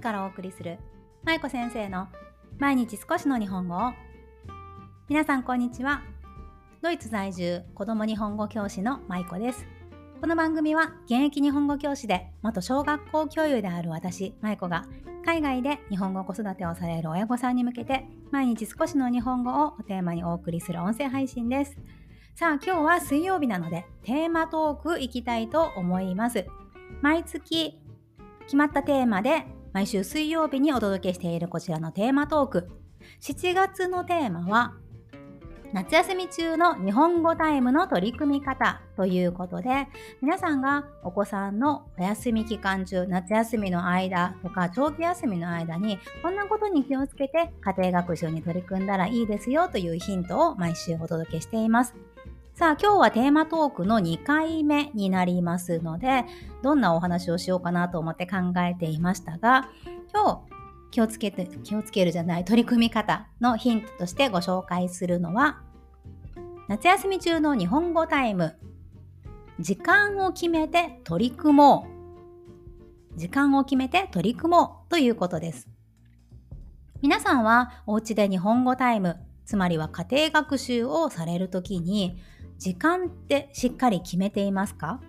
からお送りする？舞子先生の毎日少しの日本語を。皆さんこんにちは。ドイツ在住子供日本語教師の舞子です。この番組は現役日本語教師で元小学校教諭である私舞子が海外で日本語子育てをされる親御さんに向けて毎日少しの日本語をテーマにお送りする音声配信です。さあ今日は水曜日なのでテーマトークいきたいと思います。毎月決まったテーマで毎週水曜日にお届けしているこちらのテーマトーク。7月のテーマは、夏休み中の日本語タイムの取り組み方ということで、皆さんがお子さんのお休み期間中、夏休みの間とか長期休みの間に、こんなことに気をつけて家庭学習に取り組んだらいいですよというヒントを毎週お届けしています。さあ今日はテーマトークの2回目になりますのでどんなお話をしようかなと思って考えていましたが今日気をつけて気をつけるじゃない取り組み方のヒントとしてご紹介するのは夏休み中の日本語タイム。時間を決めて取り組もう。時間を決めて取り組もうということです。皆さんはお家で日本語タイムつまりは家庭学習をされるときに時間ってしっかり決めていますか？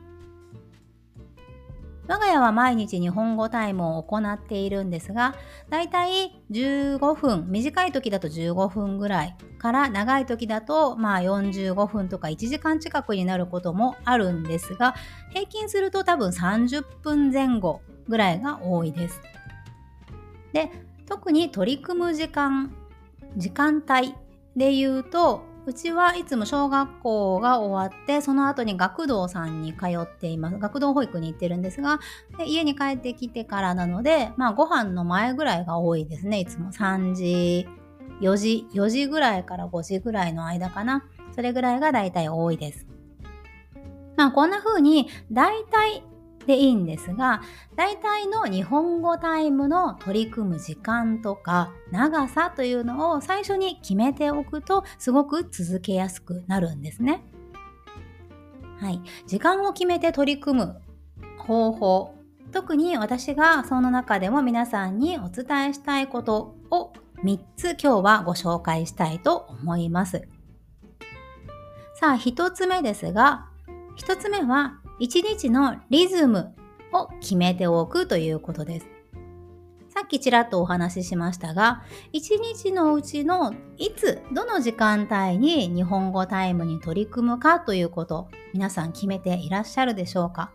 我が家は毎日日本語タイムを行っているんですが、だいたい15分、短い時だと15分ぐらいから長い時だとまあ45分とか1時間近くになることもあるんですが、平均すると多分30分前後ぐらいが多いです。で、特に取り組む時間、時間帯で言うと、うちはいつも小学校が終わってその後に学童さんに通っています。学童保育に行ってるんですがで家に帰ってきてからなのでまあご飯の前ぐらいが多いですね。いつも3時4時4時ぐらいから5時ぐらいの間かな。それぐらいがだいたい多いです。まあこんな風にだいたいでいいんですが、大体の日本語タイムの取り組む時間とか長さというのを最初に決めておくとすごく続けやすくなるんですね。はい。時間を決めて取り組む方法。特に私がその中でも皆さんにお伝えしたいことを3つ今日はご紹介したいと思います。さあ、1つ目ですが、1つ目は一日のリズムを決めておくということです。さっきちらっとお話ししましたが、一日のうちのいつ、どの時間帯に日本語タイムに取り組むかということ、皆さん決めていらっしゃるでしょうか？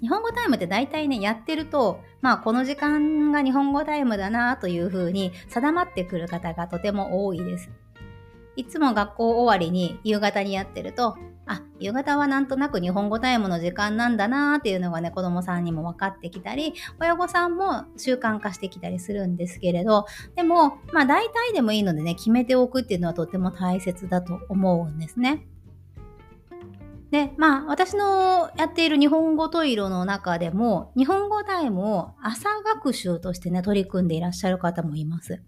日本語タイムって大体ね、やってると、まあこの時間が日本語タイムだなというふうに定まってくる方がとても多いです。いつも学校終わりに夕方にやってると、あ、夕方はなんとなく日本語タイムの時間なんだなーっていうのがね、子供さんにも分かってきたり、親御さんも習慣化してきたりするんですけれど、でも、まあ大体でもいいのでね、決めておくっていうのはとても大切だと思うんですね。で、まあ、私のやっている日本語トイロの中でも、日本語タイムを朝学習としてね、取り組んでいらっしゃる方もいます。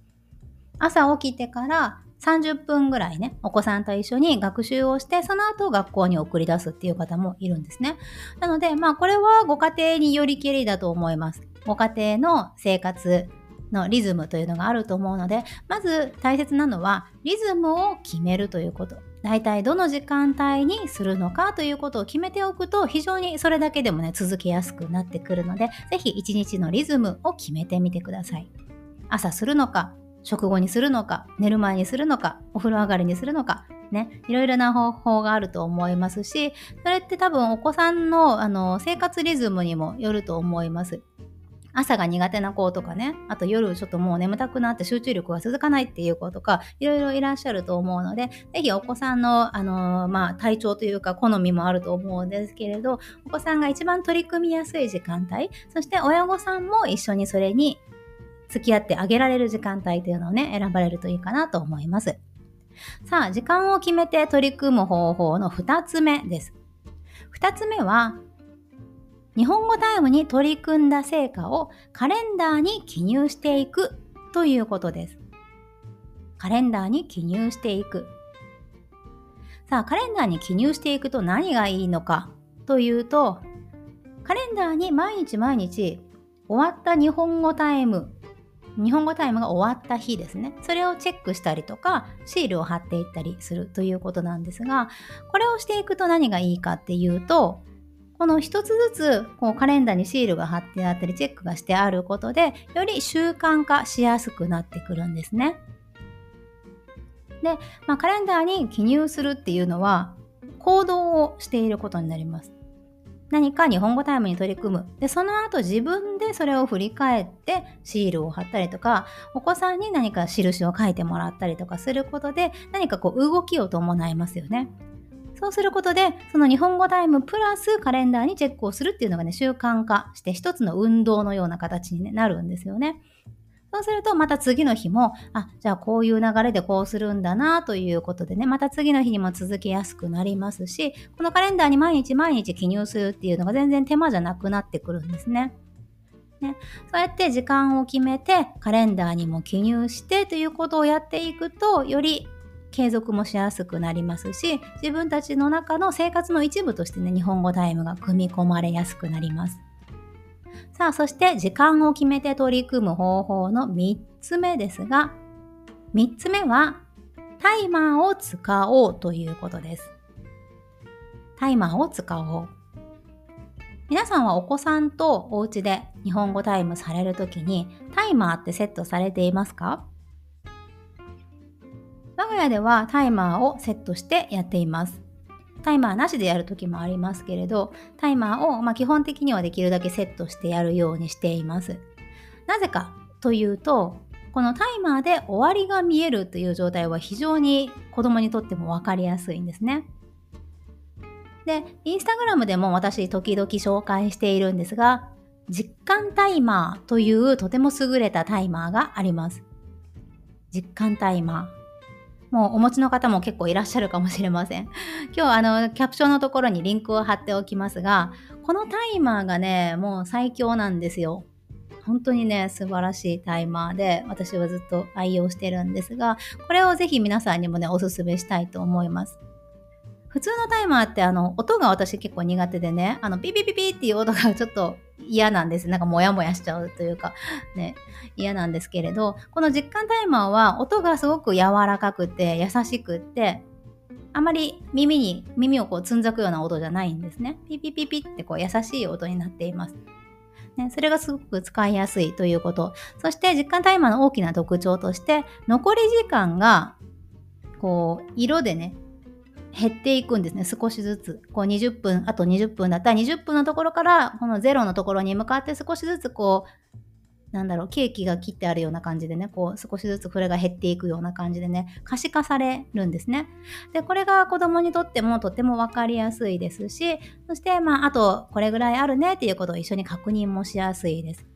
朝起きてから30分ぐらいね、お子さんと一緒に学習をして、その後学校に送り出すっていう方もいるんですね。なので、まあこれはご家庭によりけりだと思います。ご家庭の生活のリズムというのがあると思うので、まず大切なのはリズムを決めるということ。大体どの時間帯にするのかということを決めておくと非常にそれだけでもね続けやすくなってくるので是非一日のリズムを決めてみてください朝するのか食後にするのか、寝る前にするのか、お風呂上がりにするのか、ね、いろいろな方法があると思いますし、それって多分お子さんのあの生活リズムにもよると思います。朝が苦手な子とかね、あと夜ちょっともう眠たくなって集中力が続かないっていう子とか、いろいろいらっしゃると思うので、ぜひお子さんの、あのー、まあ、体調というか好みもあると思うんですけれど、お子さんが一番取り組みやすい時間帯、そして親御さんも一緒にそれに付き合ってあげられる時間帯というのをね、選ばれるといいかなと思います。さあ、時間を決めて取り組む方法の2つ目です。2つ目は、日本語タイムに取り組んだ成果をカレンダーに記入していくということです。カレンダーに記入していく。さあ、カレンダーに記入していくと何がいいのかというと、カレンダーに毎日毎日終わった日本語タイム日本語タイムが終わった日ですね。それをチェックしたりとか、シールを貼っていったりするということなんですが、これをしていくと何がいいかっていうと、この一つずつこうカレンダーにシールが貼ってあったりチェックがしてあることでより習慣化しやすくなってくるんですね。で、まあ、カレンダーに記入するっていうのは行動をしていることになります。何か日本語タイムに取り組む。で、その後自分でそれを振り返ってシールを貼ったりとか、お子さんに何か印を書いてもらったりとかすることで、何かこう動きを伴いますよね。そうすることで、その日本語タイムプラスカレンダーにチェックをするっていうのがね、習慣化して一つの運動のような形に、なるんですよね。そうするとまた次の日も、あ、じゃあこういう流れでこうするんだなということでね、また次の日にも続けやすくなりますし、このカレンダーに毎日毎日記入するっていうのが全然手間じゃなくなってくるんですね。ね、そうやって時間を決めてカレンダーにも記入してということをやっていくとより継続もしやすくなりますし自分たちの中の生活の一部としてね日本語タイムが組み込まれやすくなります。さあ、そして時間を決めて取り組む方法の3つ目ですが、3つ目はタイマーを使おうということです。タイマーを使おう。皆さんはお子さんとお家で日本語タイムされるときにタイマーってセットされていますか？我が家ではタイマーをセットしてやっています。タイマーなしでやるときもありますけれど、タイマーを、ま、基本的にはできるだけセットしてやるようにしています。なぜかというと、このタイマーで終わりが見えるという状態は非常に子供にとっても分かりやすいんですね。で、インスタグラムでも私時々紹介しているんですが、実感タイマーというとても優れたタイマーがあります。実感タイマー。もうお持ちの方も結構いらっしゃるかもしれません。今日あのキャプションのところにリンクを貼っておきますが、このタイマーがね、もう最強なんですよ。本当にね、素晴らしいタイマーで、私はずっと愛用してるんですが、これをぜひ皆さんにもね、おすすめしたいと思います。普通のタイマーってあの音が私結構苦手でね、あのピピピピっていう音がちょっと嫌なんです。なんかモヤモヤしちゃうというか、ね、嫌なんですけれど、この実感タイマーは音がすごく柔らかくて優しくって、あまり耳に、耳をこうつんざくような音じゃないんですね。ピピピピってこう優しい音になっています。ね、それがすごく使いやすいということ。そして実感タイマーの大きな特徴として、残り時間がこう色でね、減っていくんですね、少しずつ。こう20分、あと20分だったら20分のところから、この0のところに向かって少しずつこう、なんだろう、ケーキが切ってあるような感じでね、こう少しずつこれが減っていくような感じでね、可視化されるんですね。で、これが子供にとってもとても分かりやすいですし、そして、まあ、あとこれぐらいあるねっていうことを一緒に確認もしやすいです。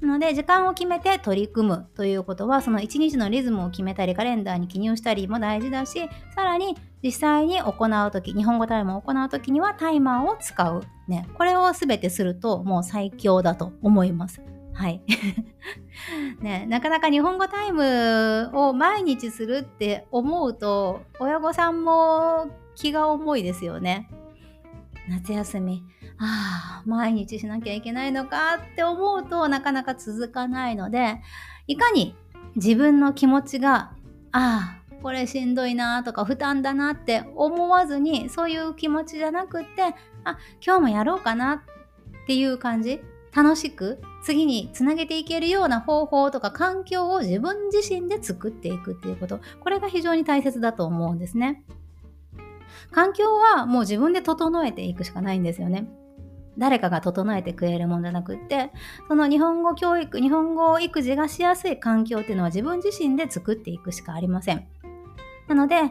なので、時間を決めて取り組むということは、その一日のリズムを決めたり、カレンダーに記入したりも大事だし、さらに実際に行うとき、日本語タイムを行うときにはタイマーを使う。ね、これをすべてするともう最強だと思います。はい。ね、なかなか日本語タイムを毎日するって思うと、親御さんも気が重いですよね。夏休み。ああ、毎日しなきゃいけないのかって思うとなかなか続かないので、いかに自分の気持ちが、ああ、これしんどいなとか負担だなって思わずに、そういう気持ちじゃなくって、あ、今日もやろうかなっていう感じ。楽しく次につなげていけるような方法とか環境を自分自身で作っていくっていうこと。これが非常に大切だと思うんですね。環境はもう自分で整えていくしかないんですよね。誰かが整えてくれるもんじゃなくって、その日本語教育、日本語育児がしやすい環境っていうのは自分自身で作っていくしかありません。なので、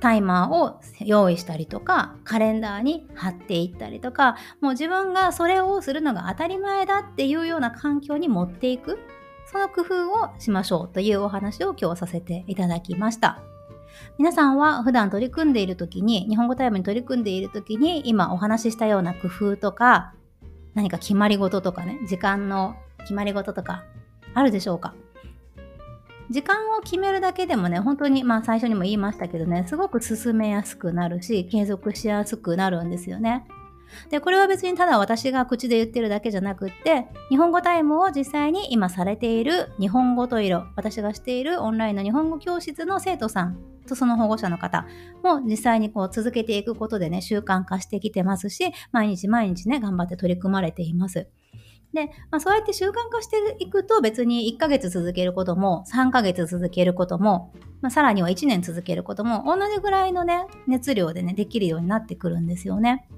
タイマーを用意したりとか、カレンダーに貼っていったりとか、もう自分がそれをするのが当たり前だっていうような環境に持っていく、その工夫をしましょうというお話を今日させていただきました。皆さんは普段取り組んでいる時に、日本語タイムに取り組んでいる時に、今お話ししたような工夫とか、何か決まり事とかね、時間の決まり事とか、あるでしょうか？時間を決めるだけでもね、本当に、まあ最初にも言いましたけどね、すごく進めやすくなるし、継続しやすくなるんですよね。で、これは別にただ私が口で言ってるだけじゃなくって、日本語タイムを実際に今されている日本語と色、私がしているオンラインの日本語教室の生徒さんとその保護者の方も実際にこう続けていくことでね、習慣化してきてますし、毎日毎日ね、頑張って取り組まれています。で、まあ、そうやって習慣化していくと別に1ヶ月続けることも3ヶ月続けることも、まあ、さらには1年続けることも同じぐらいのね、熱量でね、できるようになってくるんですよね。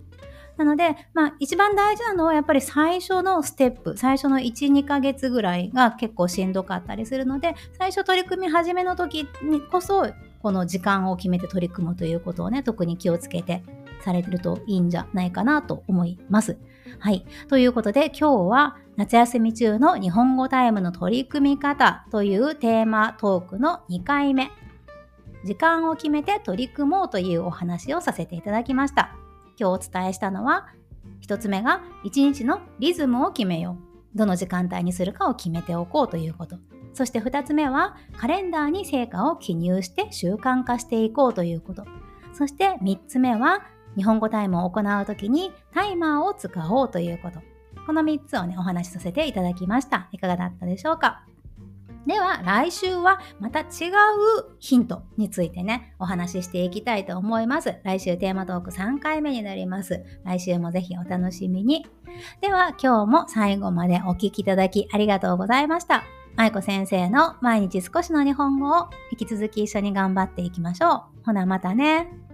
なので、まあ、一番大事なのはやっぱり最初のステップ、最初の1、2ヶ月ぐらいが結構しんどかったりするので、最初取り組み始めの時にこそ、この時間を決めて取り組むということをね、特に気をつけてされてるといいんじゃないかなと思います。はい。ということで今日は夏休み中の日本語タイムの取り組み方というテーマトークの2回目。時間を決めて取り組もうというお話をさせていただきました。今日お伝えしたのは、1つ目が1日のリズムを決めよう。どの時間帯にするかを決めておこうということ。そして2つ目は、カレンダーに成果を記入して習慣化していこうということ。そして3つ目は、日本語タイムを行う時にタイマーを使おうということ。この3つをね、お話しさせていただきました。いかがだったでしょうか？では来週はまた違うヒントについてね、お話ししていきたいと思います。来週テーマトーク3回目になります。来週もぜひお楽しみに。では今日も最後までお聴きいただきありがとうございました。舞子先生の毎日少しの日本語を引き続き一緒に頑張っていきましょう。ほなまたね。